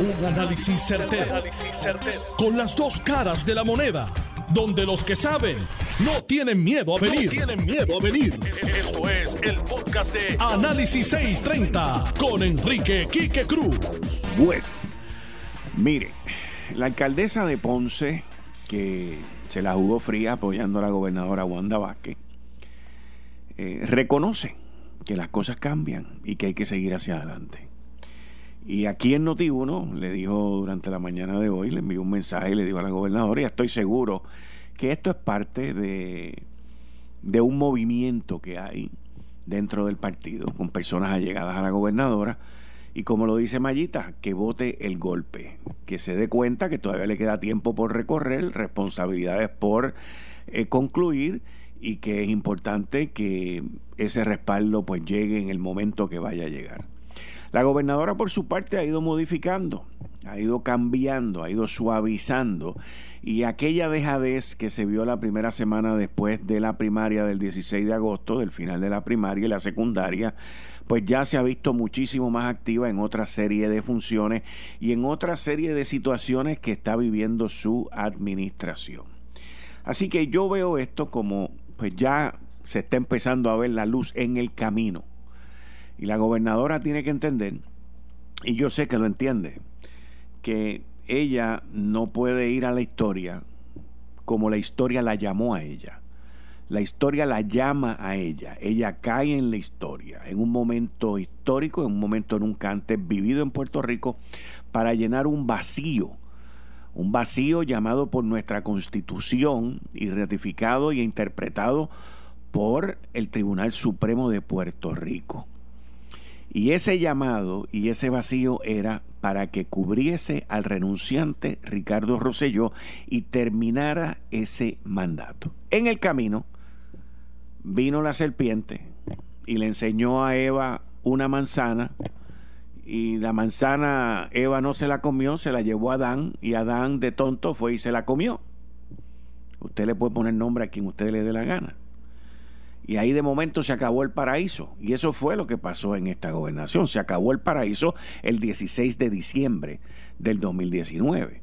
Un análisis certero, Con las dos caras de la moneda. Donde los que saben no tienen miedo a venir. tienen miedo a venir. Esto es el podcast de Análisis 630 con Enrique Quique Cruz. Bueno, mire, la alcaldesa de Ponce, que se la jugó fría apoyando a la gobernadora Wanda Vázquez, eh, reconoce que las cosas cambian y que hay que seguir hacia adelante. Y aquí en Noti1 le dijo durante la mañana de hoy, le envió un mensaje y le dijo a la gobernadora, y estoy seguro que esto es parte de, de un movimiento que hay dentro del partido, con personas allegadas a la gobernadora, y como lo dice Mayita, que vote el golpe, que se dé cuenta que todavía le queda tiempo por recorrer, responsabilidades por eh, concluir y que es importante que ese respaldo pues llegue en el momento que vaya a llegar. La gobernadora por su parte ha ido modificando, ha ido cambiando, ha ido suavizando y aquella dejadez que se vio la primera semana después de la primaria del 16 de agosto, del final de la primaria y la secundaria, pues ya se ha visto muchísimo más activa en otra serie de funciones y en otra serie de situaciones que está viviendo su administración. Así que yo veo esto como pues ya se está empezando a ver la luz en el camino. Y la gobernadora tiene que entender, y yo sé que lo entiende, que ella no puede ir a la historia como la historia la llamó a ella. La historia la llama a ella. Ella cae en la historia, en un momento histórico, en un momento nunca antes vivido en Puerto Rico, para llenar un vacío un vacío llamado por nuestra constitución y ratificado y interpretado por el Tribunal Supremo de Puerto Rico. Y ese llamado y ese vacío era para que cubriese al renunciante Ricardo Rosselló y terminara ese mandato. En el camino vino la serpiente y le enseñó a Eva una manzana y la manzana Eva no se la comió, se la llevó a Adán y Adán de tonto fue y se la comió. Usted le puede poner nombre a quien usted le dé la gana. Y ahí de momento se acabó el paraíso. Y eso fue lo que pasó en esta gobernación. Se acabó el paraíso el 16 de diciembre del 2019.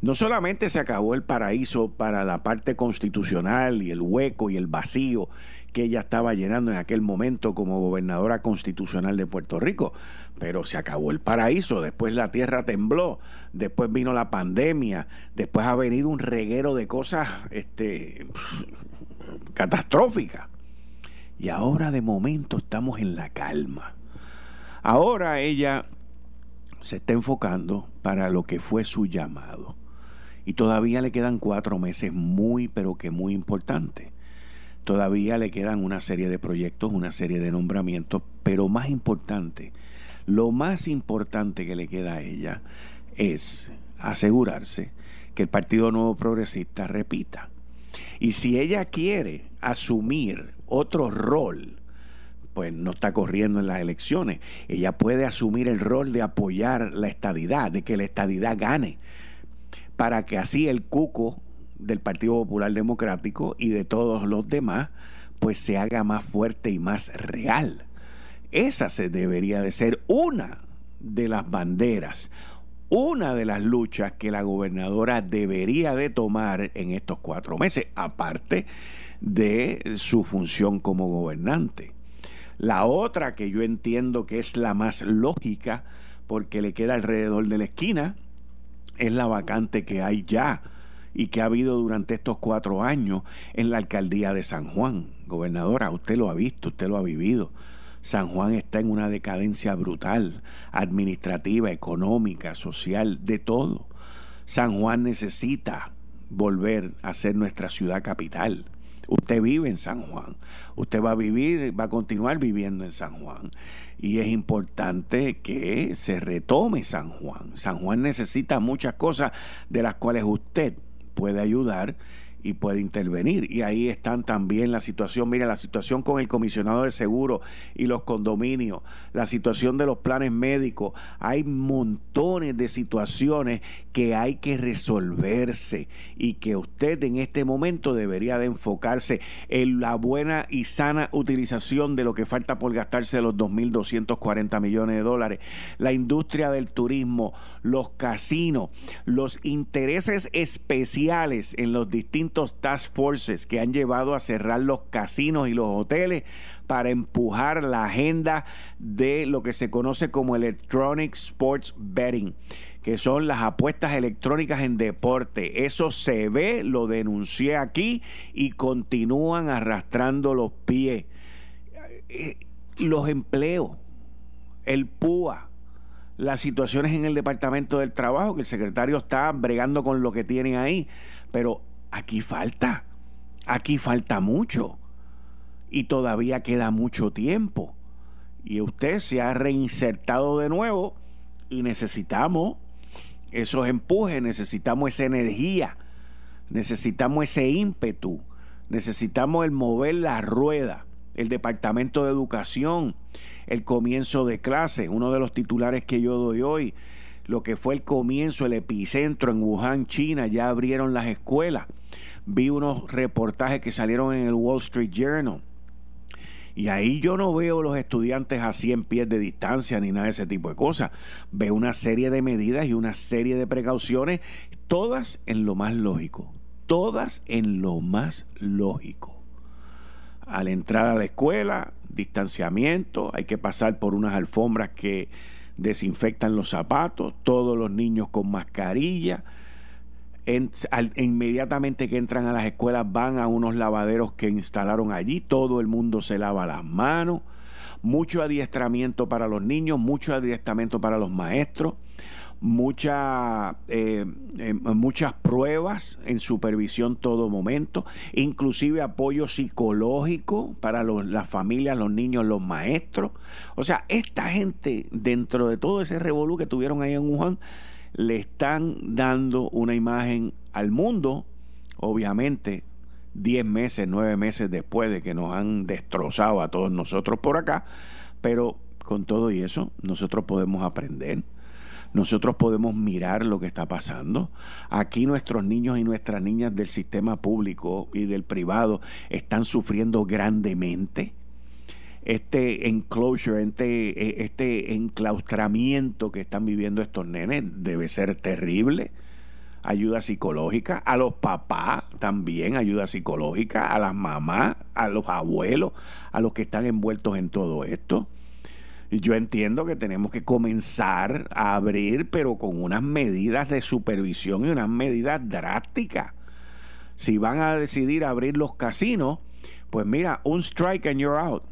No solamente se acabó el paraíso para la parte constitucional y el hueco y el vacío que ella estaba llenando en aquel momento como gobernadora constitucional de Puerto Rico. Pero se acabó el paraíso, después la tierra tembló, después vino la pandemia, después ha venido un reguero de cosas este, catastróficas. Y ahora de momento estamos en la calma. Ahora ella se está enfocando para lo que fue su llamado. Y todavía le quedan cuatro meses muy, pero que muy importantes. Todavía le quedan una serie de proyectos, una serie de nombramientos, pero más importante, lo más importante que le queda a ella es asegurarse que el Partido Nuevo Progresista repita. Y si ella quiere asumir otro rol, pues no está corriendo en las elecciones. Ella puede asumir el rol de apoyar la estadidad, de que la estadidad gane, para que así el cuco del Partido Popular Democrático y de todos los demás, pues se haga más fuerte y más real. Esa se debería de ser una de las banderas, una de las luchas que la gobernadora debería de tomar en estos cuatro meses, aparte de su función como gobernante. La otra que yo entiendo que es la más lógica, porque le queda alrededor de la esquina, es la vacante que hay ya y que ha habido durante estos cuatro años en la alcaldía de San Juan. Gobernadora, usted lo ha visto, usted lo ha vivido. San Juan está en una decadencia brutal, administrativa, económica, social, de todo. San Juan necesita volver a ser nuestra ciudad capital. Usted vive en San Juan. Usted va a vivir, va a continuar viviendo en San Juan. Y es importante que se retome San Juan. San Juan necesita muchas cosas de las cuales usted puede ayudar y puede intervenir. Y ahí están también la situación, mira, la situación con el comisionado de seguro y los condominios, la situación de los planes médicos. Hay montones de situaciones que hay que resolverse y que usted en este momento debería de enfocarse en la buena y sana utilización de lo que falta por gastarse de los 2.240 millones de dólares. La industria del turismo, los casinos, los intereses especiales en los distintos task forces que han llevado a cerrar los casinos y los hoteles para empujar la agenda de lo que se conoce como Electronic Sports Betting que son las apuestas electrónicas en deporte. Eso se ve, lo denuncié aquí y continúan arrastrando los pies. Eh, los empleos, el PUA, las situaciones en el Departamento del Trabajo, que el secretario está bregando con lo que tienen ahí, pero Aquí falta, aquí falta mucho y todavía queda mucho tiempo. Y usted se ha reinsertado de nuevo y necesitamos esos empujes, necesitamos esa energía, necesitamos ese ímpetu, necesitamos el mover la rueda, el Departamento de Educación, el comienzo de clase, uno de los titulares que yo doy hoy, lo que fue el comienzo, el epicentro en Wuhan, China, ya abrieron las escuelas vi unos reportajes que salieron en el Wall Street Journal. Y ahí yo no veo los estudiantes a 100 pies de distancia ni nada de ese tipo de cosas. Veo una serie de medidas y una serie de precauciones, todas en lo más lógico. Todas en lo más lógico. Al entrar a la escuela, distanciamiento, hay que pasar por unas alfombras que desinfectan los zapatos, todos los niños con mascarilla. Inmediatamente que entran a las escuelas van a unos lavaderos que instalaron allí, todo el mundo se lava las manos, mucho adiestramiento para los niños, mucho adiestramiento para los maestros, eh, eh, muchas pruebas en supervisión todo momento, inclusive apoyo psicológico para las familias, los niños, los maestros. O sea, esta gente, dentro de todo ese revolú que tuvieron ahí en Wuhan, le están dando una imagen al mundo, obviamente, 10 meses, 9 meses después de que nos han destrozado a todos nosotros por acá, pero con todo y eso, nosotros podemos aprender. Nosotros podemos mirar lo que está pasando. Aquí nuestros niños y nuestras niñas del sistema público y del privado están sufriendo grandemente este enclosure, este, e, este enclaustramiento que están viviendo estos nenes debe ser terrible. Ayuda psicológica, a los papás también ayuda psicológica, a las mamás, a los abuelos, a los que están envueltos en todo esto. Yo entiendo que tenemos que comenzar a abrir, pero con unas medidas de supervisión y unas medidas drásticas. Si van a decidir abrir los casinos, pues mira, un strike and you're out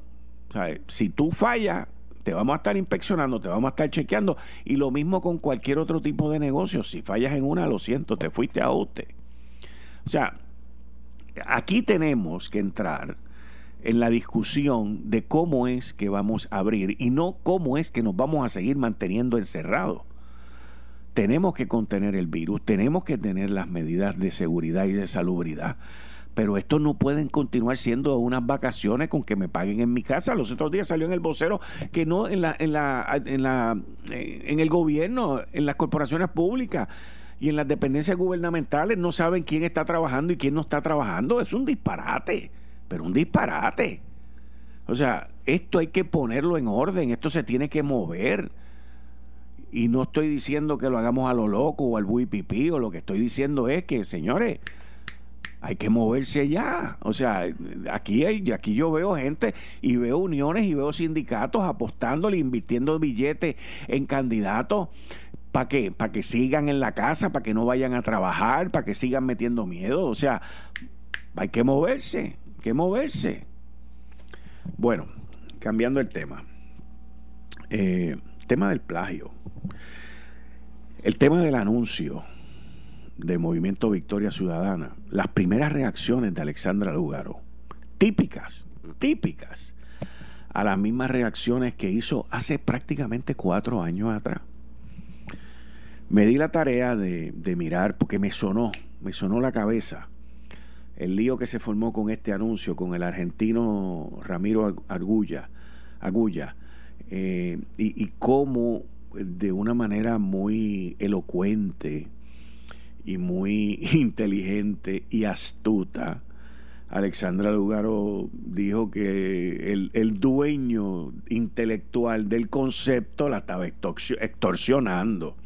si tú fallas, te vamos a estar inspeccionando, te vamos a estar chequeando. Y lo mismo con cualquier otro tipo de negocio. Si fallas en una, lo siento, te fuiste a usted. O sea, aquí tenemos que entrar en la discusión de cómo es que vamos a abrir y no cómo es que nos vamos a seguir manteniendo encerrados. Tenemos que contener el virus, tenemos que tener las medidas de seguridad y de salubridad pero esto no pueden continuar siendo unas vacaciones con que me paguen en mi casa. Los otros días salió en el vocero que no en la, en la, en la, eh, en el gobierno, en las corporaciones públicas y en las dependencias gubernamentales no saben quién está trabajando y quién no está trabajando. Es un disparate, pero un disparate. O sea, esto hay que ponerlo en orden, esto se tiene que mover. Y no estoy diciendo que lo hagamos a lo loco o al buipipí, o lo que estoy diciendo es que, señores, hay que moverse ya. O sea, aquí, hay, aquí yo veo gente y veo uniones y veo sindicatos apostándole, invirtiendo billetes en candidatos. ¿Para qué? Para que sigan en la casa, para que no vayan a trabajar, para que sigan metiendo miedo. O sea, hay que moverse, que moverse. Bueno, cambiando el tema. Eh, tema del plagio. El tema del anuncio de Movimiento Victoria Ciudadana, las primeras reacciones de Alexandra Lugaro, típicas, típicas, a las mismas reacciones que hizo hace prácticamente cuatro años atrás. Me di la tarea de, de mirar, porque me sonó, me sonó la cabeza, el lío que se formó con este anuncio, con el argentino Ramiro Argulla, Agulla, eh, y, cómo de una manera muy elocuente y muy inteligente y astuta, Alexandra Lugaro dijo que el, dueño intelectual del concepto la estaba extorsionando.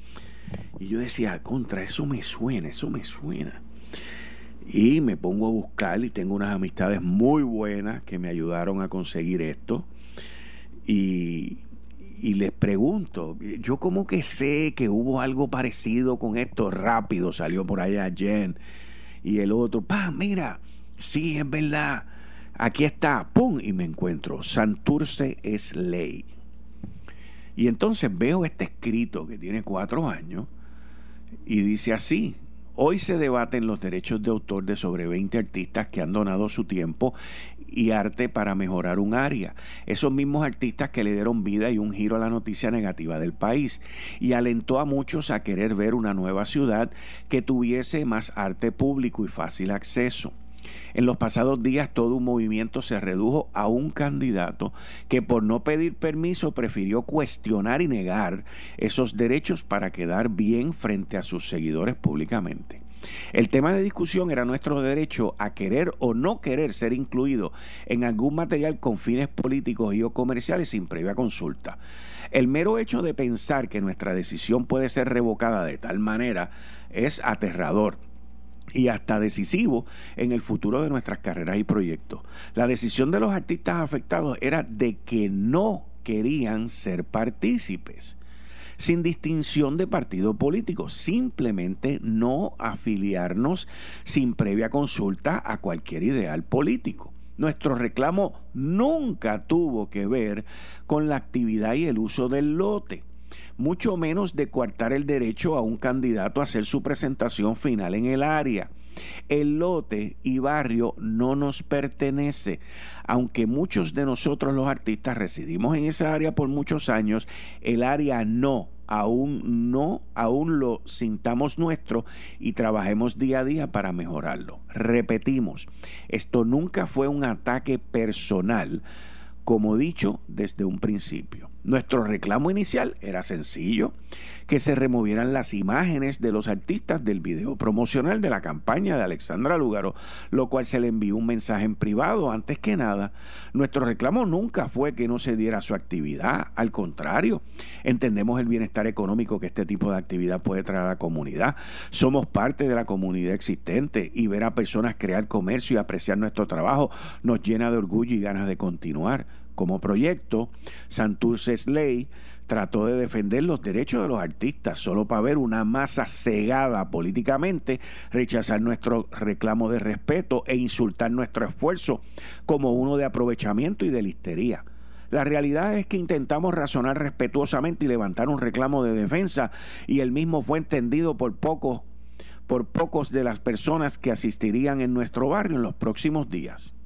Y yo decía, contra, eso me suena, eso me suena. Y me pongo a buscar y tengo unas amistades muy buenas que me ayudaron a conseguir esto. Y, les pregunto, yo como que sé que hubo algo parecido con esto rápido, salió por allá Jen y el otro, pa, mira, sí, es verdad, aquí está, pum, y me encuentro, Santurce es ley. Y entonces veo este escrito que tiene cuatro años y dice así, Hoy se debaten los derechos de autor de sobre 20 artistas que han donado su tiempo y arte para mejorar un área. Esos mismos artistas que le dieron vida y un giro a la noticia negativa del país y alentó a muchos a querer ver una nueva ciudad que tuviese más arte público y fácil acceso. En los pasados días todo un movimiento se redujo a un candidato que por no pedir permiso prefirió cuestionar y negar esos derechos para quedar bien frente a sus seguidores públicamente. El tema de discusión era nuestro derecho a querer o no querer ser incluido en algún material con fines políticos y o comerciales sin previa consulta. El mero hecho de pensar que nuestra decisión puede ser revocada de tal manera es aterrador y hasta decisivo en el futuro de nuestras carreras y proyectos. La decisión de los artistas afectados era de que no querían ser partícipes sin distinción de partido político, simplemente no afiliarnos sin previa consulta a cualquier ideal político. Nuestro reclamo nunca tuvo que ver con la actividad y el uso del lote mucho menos de coartar el derecho a un candidato a hacer su presentación final en el área. El lote y barrio no nos pertenece, aunque muchos de nosotros los artistas residimos en esa área por muchos años, el área no, aún no, aún lo sintamos nuestro y trabajemos día a día para mejorarlo. Repetimos, esto nunca fue un ataque personal, como dicho desde un principio. Nuestro reclamo inicial era sencillo, que se removieran las imágenes de los artistas del video promocional de la campaña de Alexandra Lúgaro, lo cual se le envió un mensaje en privado antes que nada. Nuestro reclamo nunca fue que no se diera su actividad, al contrario, entendemos el bienestar económico que este tipo de actividad puede traer a la comunidad. Somos parte de la comunidad existente y ver a personas crear comercio y apreciar nuestro trabajo nos llena de orgullo y ganas de continuar como proyecto, Santurce Ley trató de defender los derechos de los artistas solo para ver una masa cegada políticamente, rechazar nuestro reclamo de respeto e insultar nuestro esfuerzo como uno de aprovechamiento y de listería. La realidad es que intentamos razonar respetuosamente y levantar un reclamo de defensa y el mismo fue entendido por pocos por pocos de las personas que asistirían en nuestro barrio en los próximos días.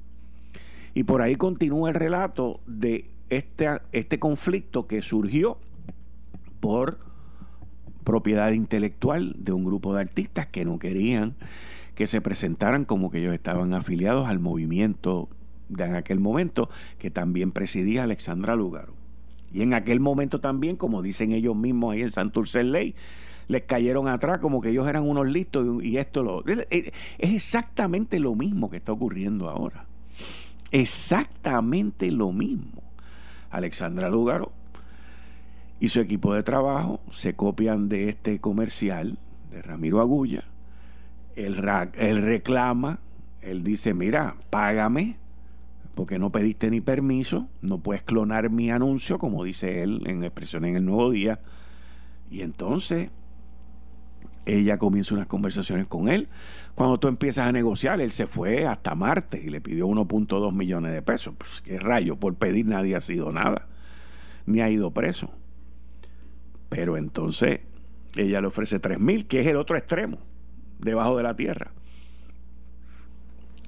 Y por ahí continúa el relato de este, este conflicto que surgió por propiedad intelectual de un grupo de artistas que no querían que se presentaran como que ellos estaban afiliados al movimiento de en aquel momento que también presidía Alexandra Lugaro. Y en aquel momento también, como dicen ellos mismos ahí en Santurce Ley, les cayeron atrás como que ellos eran unos listos y esto lo... Es exactamente lo mismo que está ocurriendo ahora. Exactamente lo mismo. Alexandra Lugaro y su equipo de trabajo se copian de este comercial de Ramiro Agulla. Él, él reclama, él dice, mira, págame, porque no pediste ni permiso, no puedes clonar mi anuncio, como dice él en expresión en el nuevo día. Y entonces ella comienza unas conversaciones con él. Cuando tú empiezas a negociar, él se fue hasta Marte y le pidió 1.2 millones de pesos. Pues qué rayo, por pedir nadie ha sido nada, ni ha ido preso. Pero entonces ella le ofrece 3 mil, que es el otro extremo, debajo de la tierra.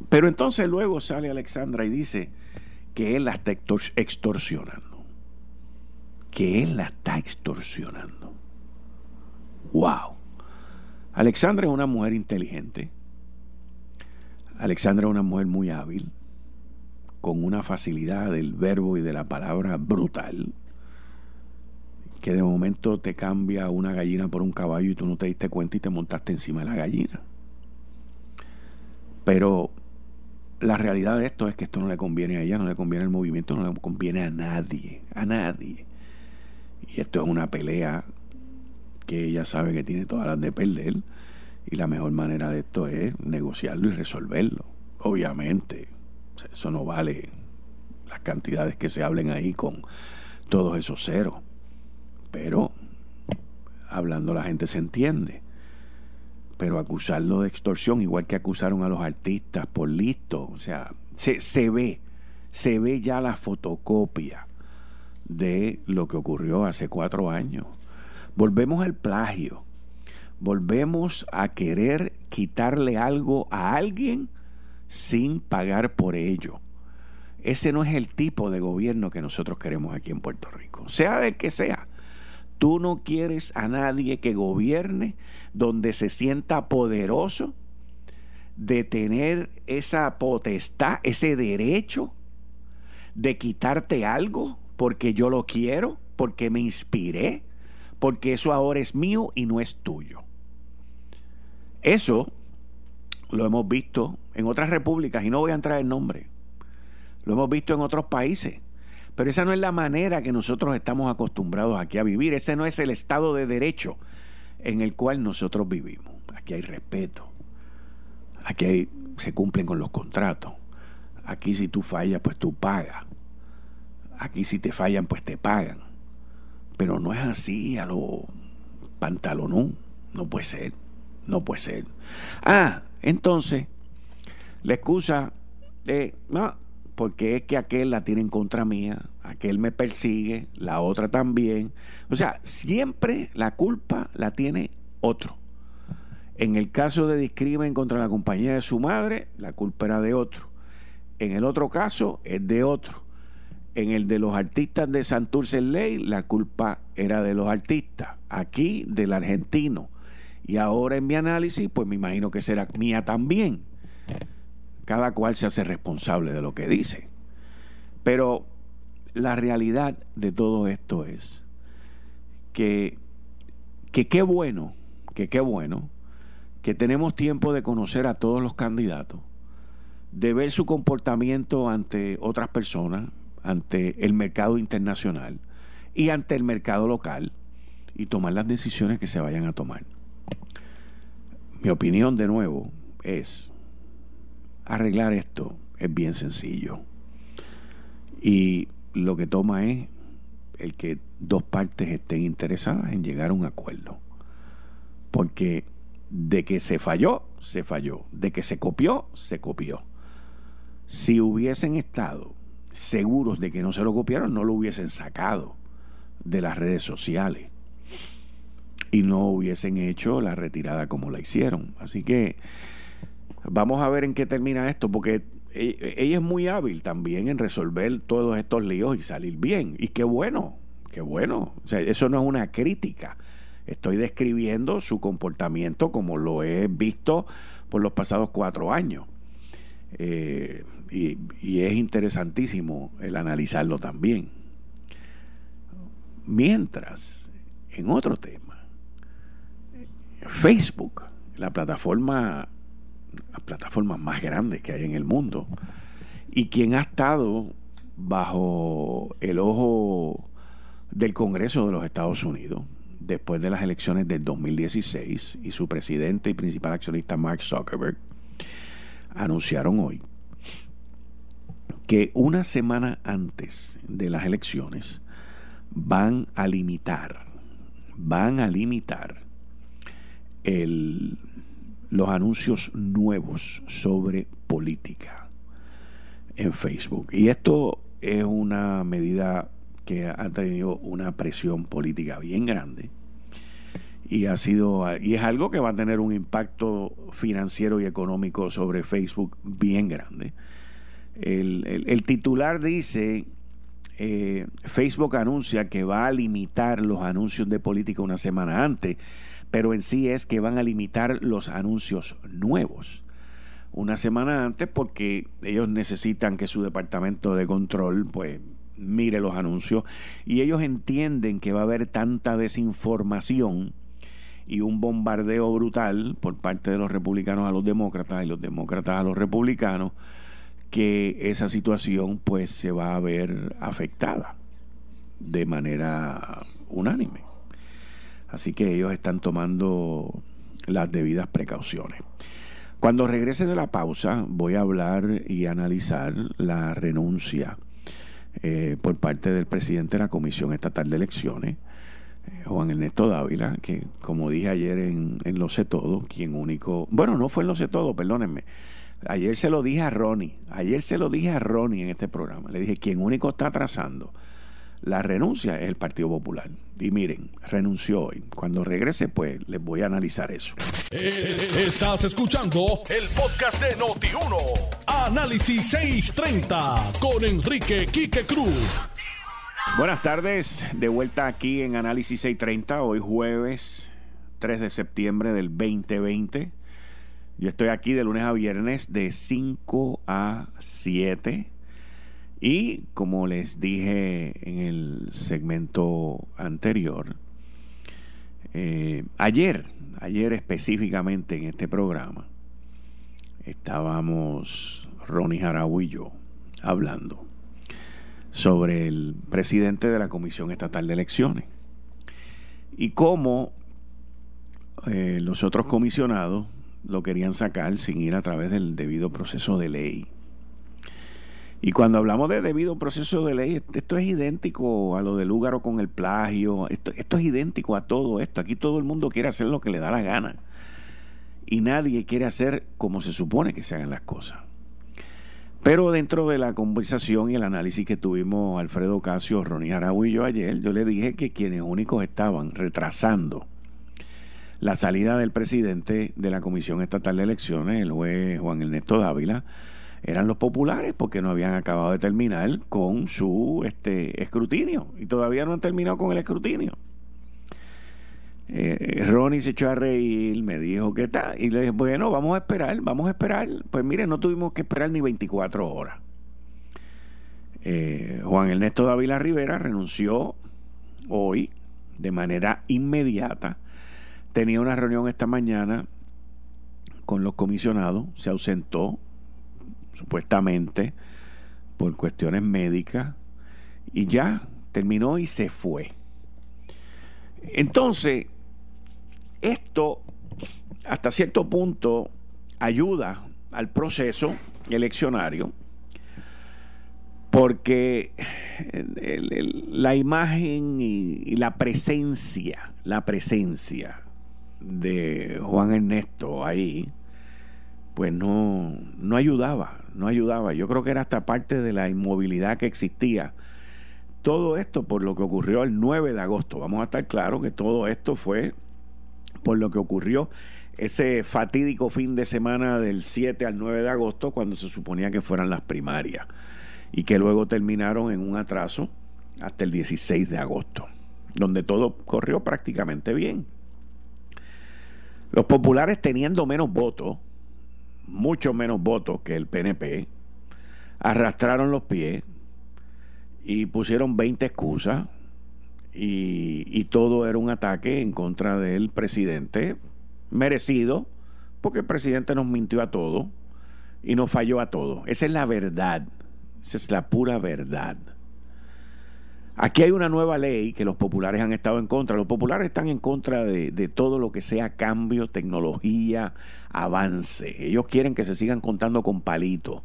Pero entonces luego sale Alexandra y dice que él la está extorsionando. Que él la está extorsionando. ¡Wow! Alexandra es una mujer inteligente. Alexandra es una mujer muy hábil, con una facilidad del verbo y de la palabra brutal, que de momento te cambia una gallina por un caballo y tú no te diste cuenta y te montaste encima de la gallina. Pero la realidad de esto es que esto no le conviene a ella, no le conviene al movimiento, no le conviene a nadie, a nadie. Y esto es una pelea que ella sabe que tiene todas las de perder y la mejor manera de esto es negociarlo y resolverlo. Obviamente, eso no vale las cantidades que se hablen ahí con todos esos ceros. Pero hablando la gente se entiende. Pero acusarlo de extorsión, igual que acusaron a los artistas por listo, o sea, se, se ve, se ve ya la fotocopia de lo que ocurrió hace cuatro años. Volvemos al plagio volvemos a querer quitarle algo a alguien sin pagar por ello. Ese no es el tipo de gobierno que nosotros queremos aquí en Puerto Rico, sea de que sea. Tú no quieres a nadie que gobierne donde se sienta poderoso de tener esa potestad, ese derecho de quitarte algo porque yo lo quiero, porque me inspiré, porque eso ahora es mío y no es tuyo. Eso lo hemos visto en otras repúblicas y no voy a entrar en nombre. Lo hemos visto en otros países. Pero esa no es la manera que nosotros estamos acostumbrados aquí a vivir. Ese no es el estado de derecho en el cual nosotros vivimos. Aquí hay respeto. Aquí se cumplen con los contratos. Aquí si tú fallas, pues tú pagas. Aquí si te fallan, pues te pagan. Pero no es así a lo pantalonón. No puede ser. No puede ser. Ah, entonces, la excusa de, no, porque es que aquel la tiene en contra mía, aquel me persigue, la otra también. O sea, siempre la culpa la tiene otro. En el caso de discrimen contra la compañía de su madre, la culpa era de otro. En el otro caso, es de otro. En el de los artistas de Santurce Ley, la culpa era de los artistas. Aquí, del argentino. Y ahora en mi análisis, pues me imagino que será mía también. Cada cual se hace responsable de lo que dice. Pero la realidad de todo esto es que, que qué bueno, que qué bueno, que tenemos tiempo de conocer a todos los candidatos, de ver su comportamiento ante otras personas, ante el mercado internacional y ante el mercado local y tomar las decisiones que se vayan a tomar. Mi opinión de nuevo es, arreglar esto es bien sencillo. Y lo que toma es el que dos partes estén interesadas en llegar a un acuerdo. Porque de que se falló, se falló. De que se copió, se copió. Si hubiesen estado seguros de que no se lo copiaron, no lo hubiesen sacado de las redes sociales y no hubiesen hecho la retirada como la hicieron. Así que vamos a ver en qué termina esto, porque e, ella es muy hábil también en resolver todos estos líos y salir bien. Y qué bueno, qué bueno. O sea, eso no es una crítica. Estoy describiendo su comportamiento como lo he visto por los pasados cuatro años. Eh, y, y es interesantísimo el analizarlo también. Mientras, en otro tema, Facebook, la plataforma, la plataforma más grande que hay en el mundo, y quien ha estado bajo el ojo del Congreso de los Estados Unidos después de las elecciones del 2016 y su presidente y principal accionista Mark Zuckerberg anunciaron hoy que una semana antes de las elecciones van a limitar, van a limitar el, los anuncios nuevos sobre política en Facebook. Y esto es una medida que ha tenido una presión política bien grande y ha sido y es algo que va a tener un impacto financiero y económico sobre Facebook bien grande. El, titular dice eh, Facebook anuncia que va a limitar los anuncios de política una semana antes pero en sí es que van a limitar los anuncios nuevos. una semana antes porque ellos necesitan que su departamento de control pues mire los anuncios y ellos entienden que va a haber tanta desinformación y un bombardeo brutal por parte de los republicanos a los demócratas y los demócratas a los republicanos que esa situación pues se va a ver afectada de manera unánime. Así que ellos están tomando las debidas precauciones. Cuando regrese de la pausa voy a hablar y analizar la renuncia eh, por parte del presidente de la Comisión Estatal de Elecciones, Juan Ernesto Dávila, que como dije ayer en, Lo Sé Todo, quien único, bueno, no fue en Lo Sé Todo, perdónenme, ayer se lo dije a Ronnie, ayer se lo dije a Ronnie en este programa, le dije, quien único está atrasando la renuncia es el Partido Popular. Y miren, renunció hoy. Cuando regrese, pues les voy a analizar eso. Eh, estás escuchando el podcast de Noti1. Análisis 630 con Enrique Quique Cruz. Buenas tardes, de vuelta aquí en Análisis 630, hoy jueves 3 de septiembre del 2020. Yo estoy aquí de lunes a viernes de 5 a 7 y como les dije en el segmento anterior, eh, ayer, ayer específicamente en este programa, estábamos Ronnie Jarabo y yo hablando sobre el presidente de la Comisión Estatal de Elecciones y cómo eh, los otros comisionados lo querían sacar sin ir a través del debido proceso de ley. Y cuando hablamos de debido proceso de ley, esto es idéntico a lo del húgaro con el plagio, esto, esto es idéntico a todo esto. Aquí todo el mundo quiere hacer lo que le da la gana. Y nadie quiere hacer como se supone que se hagan las cosas. Pero dentro de la conversación y el análisis que tuvimos Alfredo Casio, Ronnie Arau y yo ayer, yo le dije que quienes únicos estaban retrasando la salida del presidente de la Comisión Estatal de Elecciones, el juez Juan Ernesto Dávila, eran los populares porque no habían acabado de terminar con su este, escrutinio y todavía no han terminado con el escrutinio. Eh, Ronnie se echó a reír, me dijo que tal, y le dije, bueno, vamos a esperar, vamos a esperar. Pues mire, no tuvimos que esperar ni 24 horas. Eh, Juan Ernesto Dávila Rivera renunció hoy de manera inmediata. Tenía una reunión esta mañana con los comisionados, se ausentó, supuestamente por cuestiones médicas, y ya terminó y se fue. Entonces, esto hasta cierto punto ayuda al proceso eleccionario porque la imagen y, la presencia, la presencia de Juan Ernesto ahí, pues no, no ayudaba, no ayudaba. Yo creo que era hasta parte de la inmovilidad que existía. Todo esto por lo que ocurrió el 9 de agosto. Vamos a estar claros que todo esto fue por lo que ocurrió ese fatídico fin de semana del 7 al 9 de agosto cuando se suponía que fueran las primarias y que luego terminaron en un atraso hasta el 16 de agosto, donde todo corrió prácticamente bien. Los populares teniendo menos votos, mucho menos votos que el PNP, arrastraron los pies y pusieron 20 excusas y, y, todo era un ataque en contra del presidente, merecido, porque el presidente nos mintió a todo y nos falló a todo. Esa es la verdad, esa es la pura verdad. Aquí hay una nueva ley que los populares han estado en contra. Los populares están en contra de, todo lo que sea cambio, tecnología, avance. Ellos quieren que se sigan contando con palitos.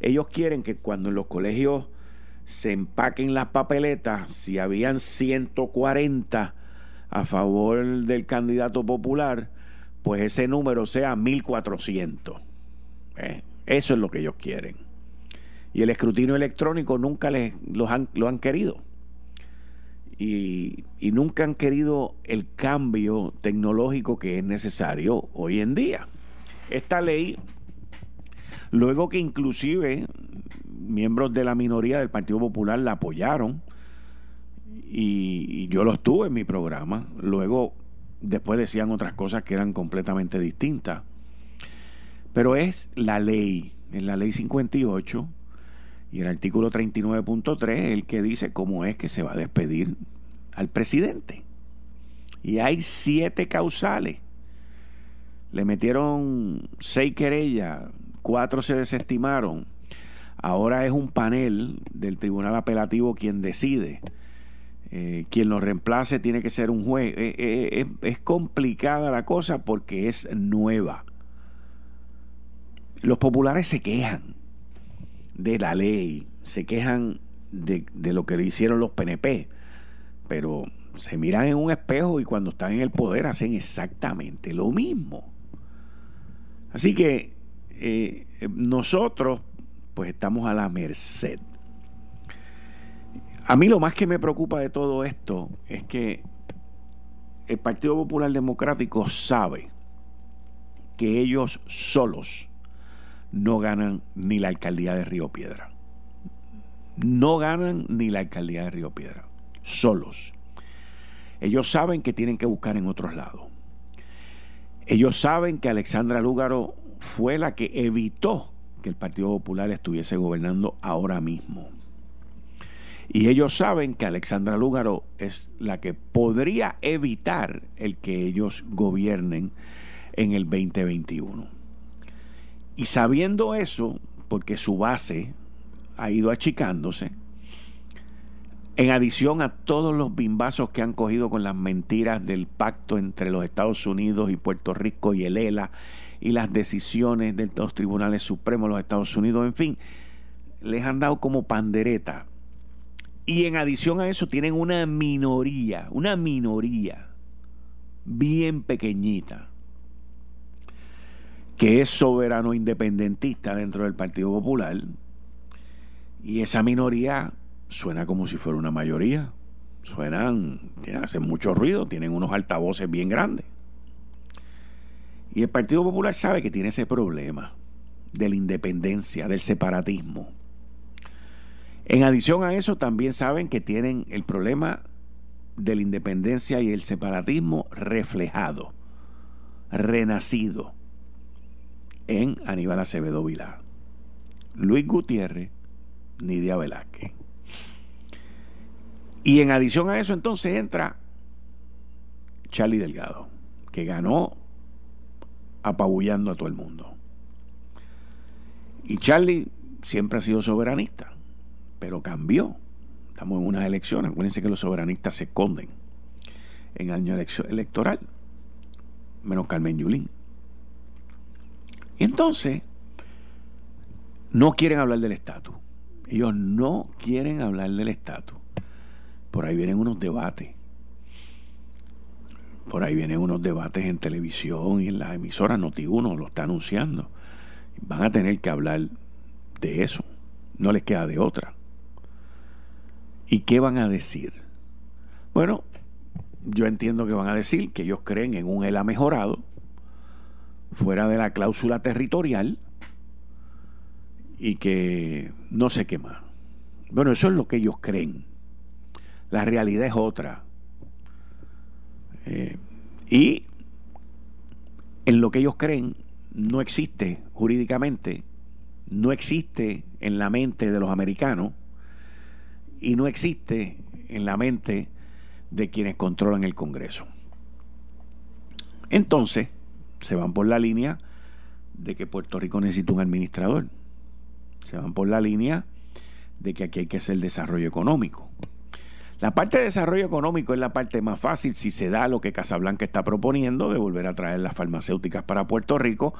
Ellos quieren que cuando en los colegios se empaquen las papeletas, si habían 140 a favor del candidato popular, pues ese número sea 1400. ¿Eh? Eso es lo que ellos quieren. Y el escrutinio electrónico nunca les, los han, lo han querido y, nunca han querido el cambio tecnológico que es necesario hoy en día. Esta ley, luego que inclusive miembros de la minoría del Partido Popular la apoyaron, y, yo lo tuve en mi programa, luego después decían otras cosas que eran completamente distintas. Pero es la ley, es la ley 58 y el artículo 39.3 el que dice cómo es que se va a despedir al presidente. Y hay siete causales. Le metieron seis querellas, cuatro se desestimaron. Ahora es un panel del Tribunal Apelativo quien decide. Eh, quien lo reemplace tiene que ser un juez. Eh, eh, es complicada la cosa porque es nueva. Los populares se quejan de la ley, se quejan de, lo que le hicieron los PNP, pero se miran en un espejo y cuando están en el poder hacen exactamente lo mismo. Así que nosotros pues estamos a la merced. A mí lo más que me preocupa de todo esto es que el Partido Popular Democrático sabe que ellos solos no ganan ni la alcaldía de Río Piedra. No ganan ni la alcaldía de Río Piedra. Solos. Ellos saben que tienen que buscar en otros lados. Ellos saben que Alexandra Lúgaro fue la que evitó que el Partido Popular estuviese gobernando ahora mismo. Y ellos saben que Alexandra Lúgaro es la que podría evitar el que ellos gobiernen en el 2021. Y sabiendo eso, porque su base ha ido achicándose, en adición a todos los bimbazos que han cogido con las mentiras del pacto entre los Estados Unidos y Puerto Rico y el ELA y las decisiones de los tribunales supremos de los Estados Unidos, en fin, les han dado como pandereta. Y en adición a eso tienen una minoría, una minoría bien pequeñita, que es soberano independentista dentro del Partido Popular. Y esa minoría suena como si fuera una mayoría. Suenan, hacen mucho ruido, tienen unos altavoces bien grandes. Y el Partido Popular sabe que tiene ese problema de la independencia, del separatismo. En adición a eso, también saben que tienen el problema de la independencia y el separatismo reflejado, renacido en Aníbal Acevedo Vilá, Luis Gutiérrez, Nidia Velázquez. Y en adición a eso entonces entra Charlie Delgado, que ganó apabullando a todo el mundo. Y Charlie siempre ha sido soberanista, pero cambió. Estamos en unas elecciones. Acuérdense que los soberanistas se esconden en año electoral, menos Carmen Yulín. Y entonces, no quieren hablar del estatus. Ellos no quieren hablar del estatus. Por ahí vienen unos debates. Por ahí vienen unos debates en televisión y en las emisoras Noti1 lo está anunciando. Van a tener que hablar de eso. No les queda de otra. ¿Y qué van a decir? Bueno, yo entiendo que van a decir que ellos creen en un ELA mejorado, fuera de la cláusula territorial, y que no sé qué más. Bueno, eso es lo que ellos creen. La realidad es otra. Eh, y en lo que ellos creen no existe jurídicamente, no existe en la mente de los americanos y no existe en la mente de quienes controlan el Congreso. Entonces, se van por la línea de que Puerto Rico necesita un administrador. Se van por la línea de que aquí hay que hacer desarrollo económico. La parte de desarrollo económico es la parte más fácil si se da lo que Casablanca está proponiendo de volver a traer las farmacéuticas para Puerto Rico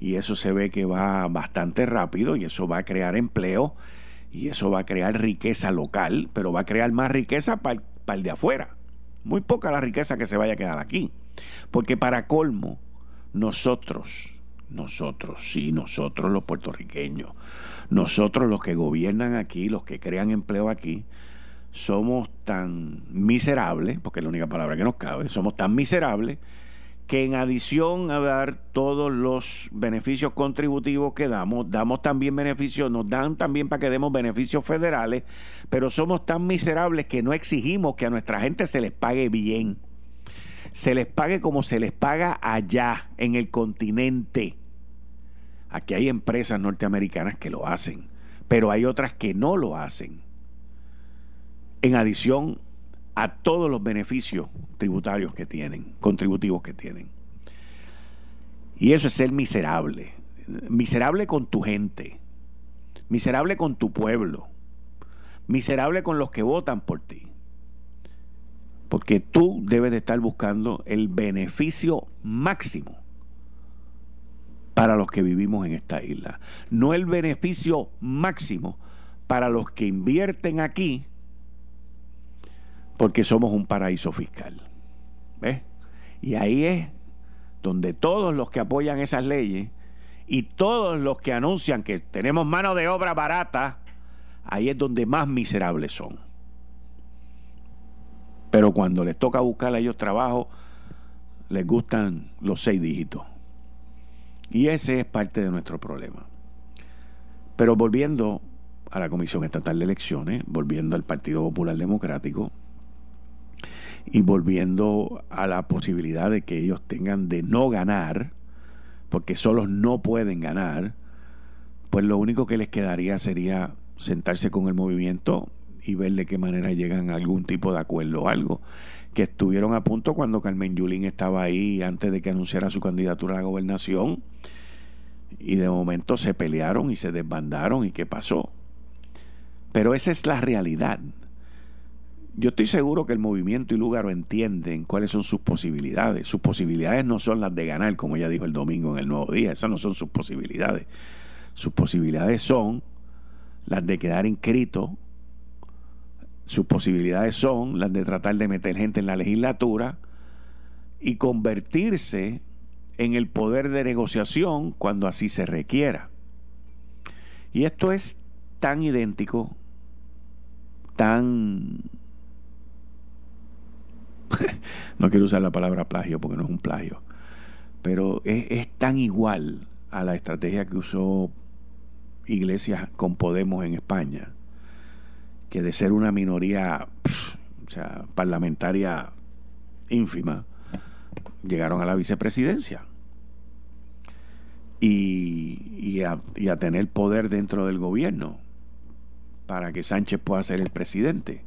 y eso se ve que va bastante rápido y eso va a crear empleo y eso va a crear riqueza local, pero va a crear más riqueza para el, de afuera. Muy poca la riqueza que se vaya a quedar aquí. Porque para colmo, nosotros, nosotros, sí, nosotros los puertorriqueños, nosotros los que gobiernan aquí, los que crean empleo aquí, somos tan miserables, porque es la única palabra que nos cabe, somos tan miserables que en adición a dar todos los beneficios contributivos que damos, damos también beneficios, nos dan también para que demos beneficios federales, pero somos tan miserables que no exigimos que a nuestra gente se les pague bien. Se les pague como se les paga allá, en el continente. Aquí hay empresas norteamericanas que lo hacen, pero hay otras que no lo hacen. En adición a todos los beneficios tributarios que tienen, contributivos que tienen. Y eso es ser miserable. Miserable con tu gente. Miserable con tu pueblo. Miserable con los que votan por ti. Porque tú debes de estar buscando el beneficio máximo para los que vivimos en esta isla. No el beneficio máximo para los que invierten aquí porque somos un paraíso fiscal. ¿Ves? Y ahí es donde todos los que apoyan esas leyes y todos los que anuncian que tenemos mano de obra barata, ahí es donde más miserables son. Pero cuando les toca buscar a ellos trabajo, les gustan los seis dígitos. Y ese es parte de nuestro problema. Pero volviendo a la Comisión Estatal de Elecciones, volviendo al Partido Popular Democrático y volviendo a la posibilidad de que ellos tengan de no ganar, porque solos no pueden ganar, pues lo único que les quedaría sería sentarse con el movimiento y ver de qué manera llegan a algún tipo de acuerdo o algo. Que estuvieron a punto cuando Carmen Yulín estaba ahí antes de que anunciara su candidatura a la gobernación. Y de momento se pelearon y se desbandaron. ¿Y qué pasó? Pero esa es la realidad. Yo estoy seguro que el movimiento y Lugaro entienden cuáles son sus posibilidades. Sus posibilidades no son las de ganar, como ya dijo el domingo en el Nuevo Día. Esas no son sus posibilidades. Sus posibilidades son las de quedar inscrito sus posibilidades son las de tratar de meter gente en la legislatura y convertirse en el poder de negociación cuando así se requiera. Y esto es tan idéntico, tan... no quiero usar la palabra plagio porque no es un plagio, pero es, tan igual a la estrategia que usó Iglesias con Podemos en España que de ser una minoría o sea, parlamentaria ínfima, llegaron a la vicepresidencia. Y, y, a, y, a, tener poder dentro del gobierno para que Sánchez pueda ser el presidente.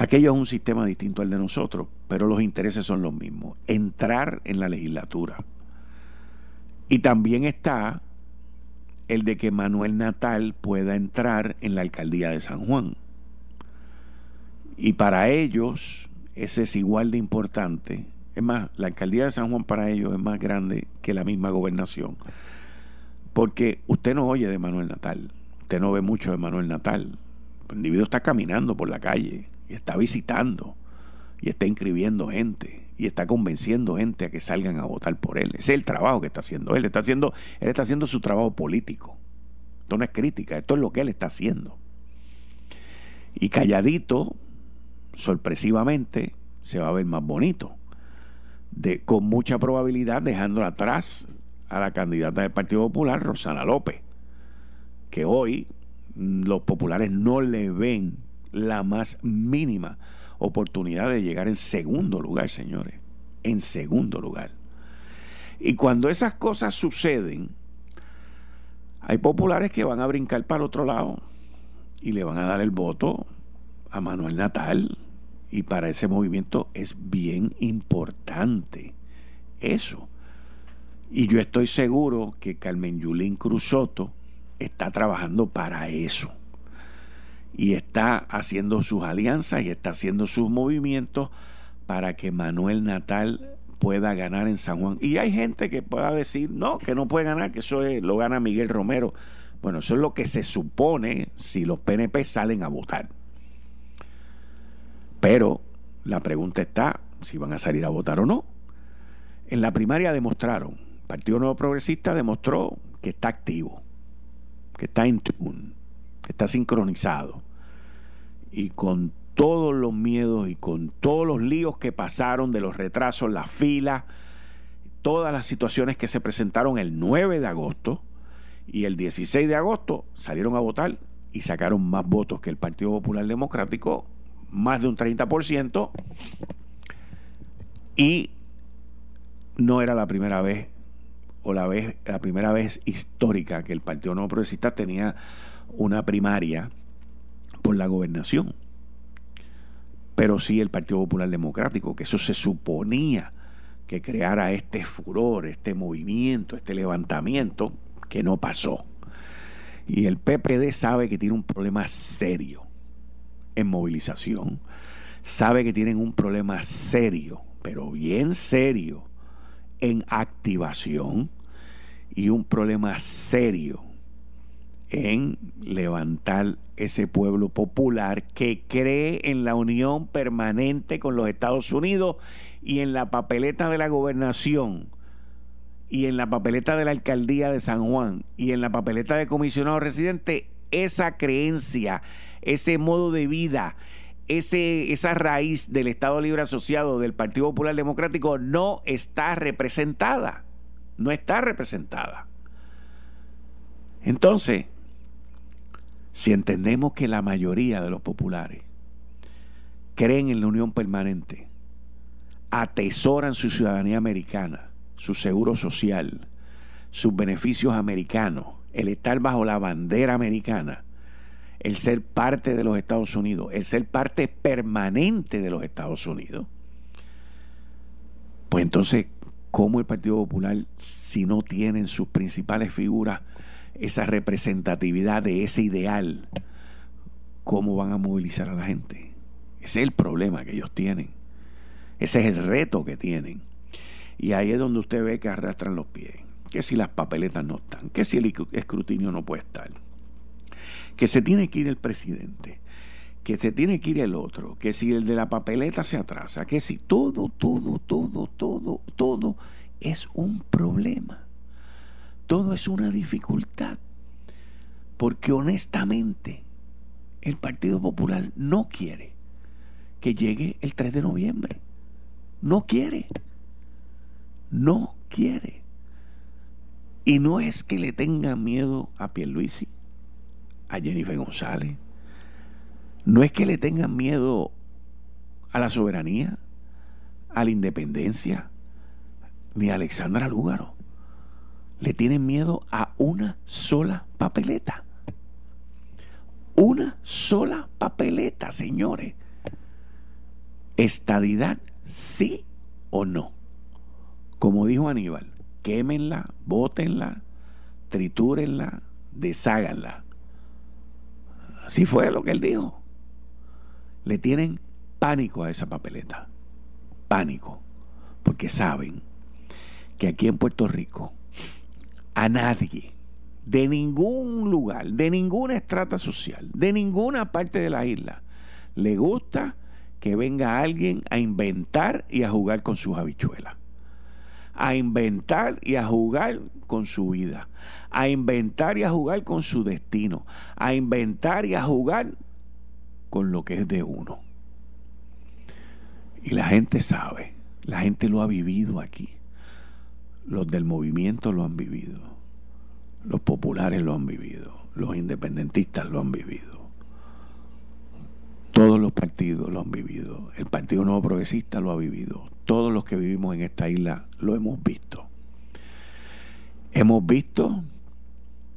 Aquello es un sistema distinto al de nosotros, pero los intereses son los mismos. Entrar en la legislatura. Y también está el de que Manuel Natal pueda entrar en la alcaldía de San Juan. Y para ellos ese es igual de importante. Es más, la alcaldía de San Juan para ellos es más grande que la misma gobernación. Porque usted no oye de Manuel Natal, usted no ve mucho de Manuel Natal. El individuo está caminando por la calle y está visitando y está inscribiendo gente y está convenciendo gente a que salgan a votar por él. Ese es el trabajo que está haciendo él. Está haciendo, él está haciendo su trabajo político. Esto no es crítica, esto es lo que él está haciendo. Y calladito, sorpresivamente, se va a ver más bonito. De, con mucha probabilidad dejando atrás a la candidata del Partido Popular, Rosana López, que hoy los populares no le ven la más mínima oportunidad de llegar en segundo lugar, señores. En segundo lugar. Y cuando esas cosas suceden, hay populares que van a brincar para el otro lado y le van a dar el voto a Manuel Natal. Y para ese movimiento es bien importante eso. Y yo estoy seguro que Carmen Yulín Cruzoto está trabajando para eso y está haciendo sus alianzas y está haciendo sus movimientos para que Manuel Natal pueda ganar en San Juan. Y hay gente que pueda decir, no, que no puede ganar, que eso lo gana Miguel Romero. Bueno, eso es lo que se supone si los PNP salen a votar. Pero la pregunta está si van a salir a votar o no. En la primaria demostraron, el Partido Nuevo Progresista demostró que está activo, que está en tune, está sincronizado. Y con todos los miedos y con todos los líos que pasaron de los retrasos, la fila, todas las situaciones que se presentaron el 9 de agosto y el 16 de agosto salieron a votar y sacaron más votos que el Partido Popular Democrático, más de un 30%, y no era la primera vez o la, vez, la primera vez histórica que el Partido Nuevo Progresista tenía una primaria por la gobernación. Pero sí el Partido Popular Democrático, que eso se suponía que creara este furor, este movimiento, este levantamiento, que no pasó. Y el PPD sabe que tiene un problema serio en movilización, sabe que tienen un problema serio, pero bien serio, en activación y un problema serio en levantar ese pueblo popular que cree en la unión permanente con los Estados Unidos y en la papeleta de la gobernación y en la papeleta de la alcaldía de San Juan y en la papeleta de comisionado residente, esa creencia, ese modo de vida, ese, esa raíz del Estado Libre Asociado del Partido Popular Democrático no está representada. No está representada. Entonces, si entendemos que la mayoría de los populares creen en la unión permanente, atesoran su ciudadanía americana, su seguro social, sus beneficios americanos, el estar bajo la bandera americana, el ser parte de los Estados Unidos, el ser parte permanente de los Estados Unidos, pues entonces, ¿cómo el Partido Popular, si no tienen sus principales figuras esa representatividad de ese ideal, cómo van a movilizar a la gente? Ese es el problema que ellos tienen. Ese es el reto que tienen. Y ahí es donde usted ve que arrastran los pies. Que si las papeletas no están, que si el escrutinio no puede estar, que se tiene que ir el presidente, que se tiene que ir el otro, que si el de la papeleta se atrasa, que si todo, todo, todo, todo, todo es un problema. Todo es una dificultad. Porque honestamente el Partido Popular no quiere que llegue el 3 de noviembre. No quiere. No quiere. Y no es que le tengan miedo a Pierluisi, a Jennifer González. No es que le tengan miedo a la soberanía, a la independencia, ni a Alexandra Lúgaro. Le tienen miedo a una sola papeleta. Una sola papeleta, señores. Estadidad sí o no. Como dijo Aníbal, quémenla, bótenla, tritúrenla, desháganla. Así fue lo que él dijo. Le tienen pánico a esa papeleta. Pánico. Porque saben que aquí en Puerto Rico a nadie, de ningún lugar, de ninguna estrata social, de ninguna parte de la isla, le gusta que venga alguien a inventar y a jugar con sus habichuelas. A inventar y a jugar con su vida. A inventar y a jugar con su destino. A inventar y a jugar con lo que es de uno. Y la gente sabe, la gente lo ha vivido aquí. Los del movimiento lo han vivido. Los populares lo han vivido. Los independentistas lo han vivido. Todos los partidos lo han vivido. El Partido Nuevo Progresista lo ha vivido. Todos los que vivimos en esta isla lo hemos visto. Hemos visto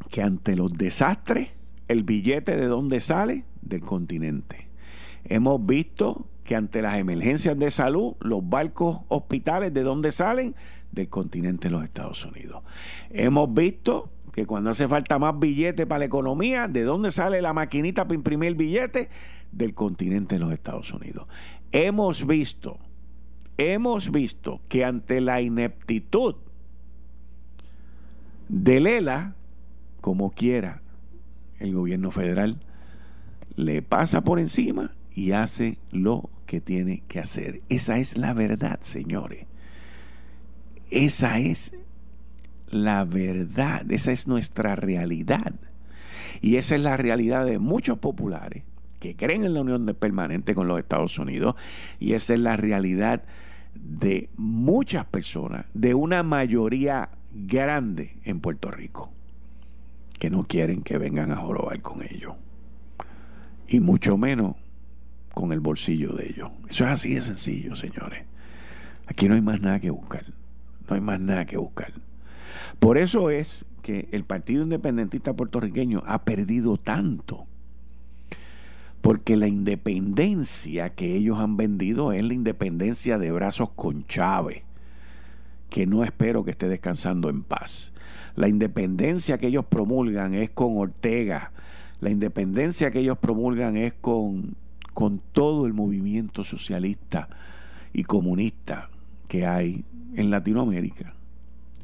que ante los desastres, el billete de dónde sale? Del continente. Hemos visto que ante las emergencias de salud, los barcos hospitales de dónde salen? Del continente de los Estados Unidos. Hemos visto que cuando hace falta más billete para la economía, ¿de dónde sale la maquinita para imprimir el billete? del continente de los Estados Unidos. Hemos visto, hemos visto que ante la ineptitud de Lela, como quiera, el gobierno federal le pasa por encima y hace lo que tiene que hacer. Esa es la verdad, señores. Esa es la verdad, esa es nuestra realidad. Y esa es la realidad de muchos populares que creen en la unión permanente con los Estados Unidos y esa es la realidad de muchas personas, de una mayoría grande en Puerto Rico, que no quieren que vengan a jorobar con ellos. Y mucho menos con el bolsillo de ellos. Eso es así de sencillo, señores. Aquí no hay más nada que buscar. No hay más nada que buscar. Por eso es que el Partido Independentista puertorriqueño ha perdido tanto. Porque la independencia que ellos han vendido es la independencia de brazos con Chávez, que no espero que esté descansando en paz. La independencia que ellos promulgan es con Ortega. La independencia que ellos promulgan es con, con todo el movimiento socialista y comunista que hay en Latinoamérica.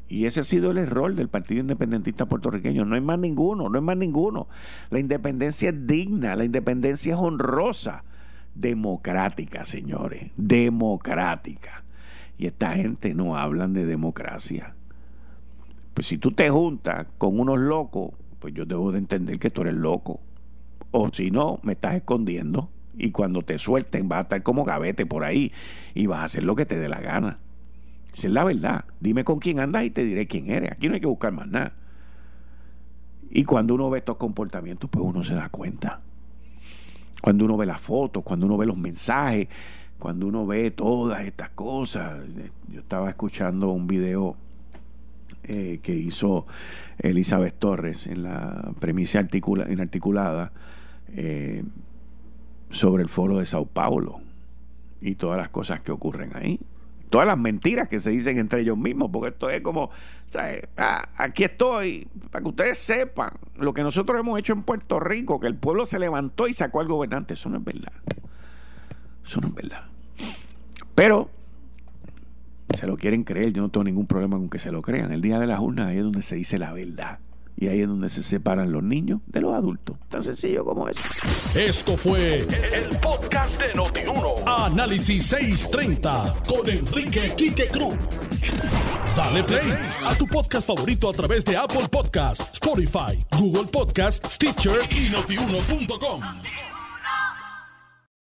Y ese ha sido el error del Partido Independentista puertorriqueño. No hay más ninguno, no hay más ninguno. La independencia es digna, la independencia es honrosa, democrática, señores, democrática. Y esta gente no hablan de democracia. Pues si tú te juntas con unos locos, pues yo debo de entender que tú eres loco. O si no, me estás escondiendo. Y cuando te suelten vas a estar como gavete por ahí y vas a hacer lo que te dé la gana. Esa es la verdad. Dime con quién andas y te diré quién eres. Aquí no hay que buscar más nada. Y cuando uno ve estos comportamientos, pues uno se da cuenta. Cuando uno ve las fotos, cuando uno ve los mensajes, cuando uno ve todas estas cosas. Yo estaba escuchando un video eh, que hizo Elizabeth Torres en la premisa articula, inarticulada eh, sobre el foro de Sao Paulo y todas las cosas que ocurren ahí todas las mentiras que se dicen entre ellos mismos, porque esto es como, ah, aquí estoy, para que ustedes sepan lo que nosotros hemos hecho en Puerto Rico, que el pueblo se levantó y sacó al gobernante, eso no es verdad. Eso no es verdad. Pero se lo quieren creer, yo no tengo ningún problema con que se lo crean. El día de la urna ahí es donde se dice la verdad. Y ahí es donde se separan los niños de los adultos. Tan sencillo como eso. Esto fue el, podcast de Notiuno. Análisis 630 con Enrique Quique Cruz. Dale play a tu podcast favorito a través de Apple Podcasts, Spotify, Google Podcasts, Stitcher y notiuno.com.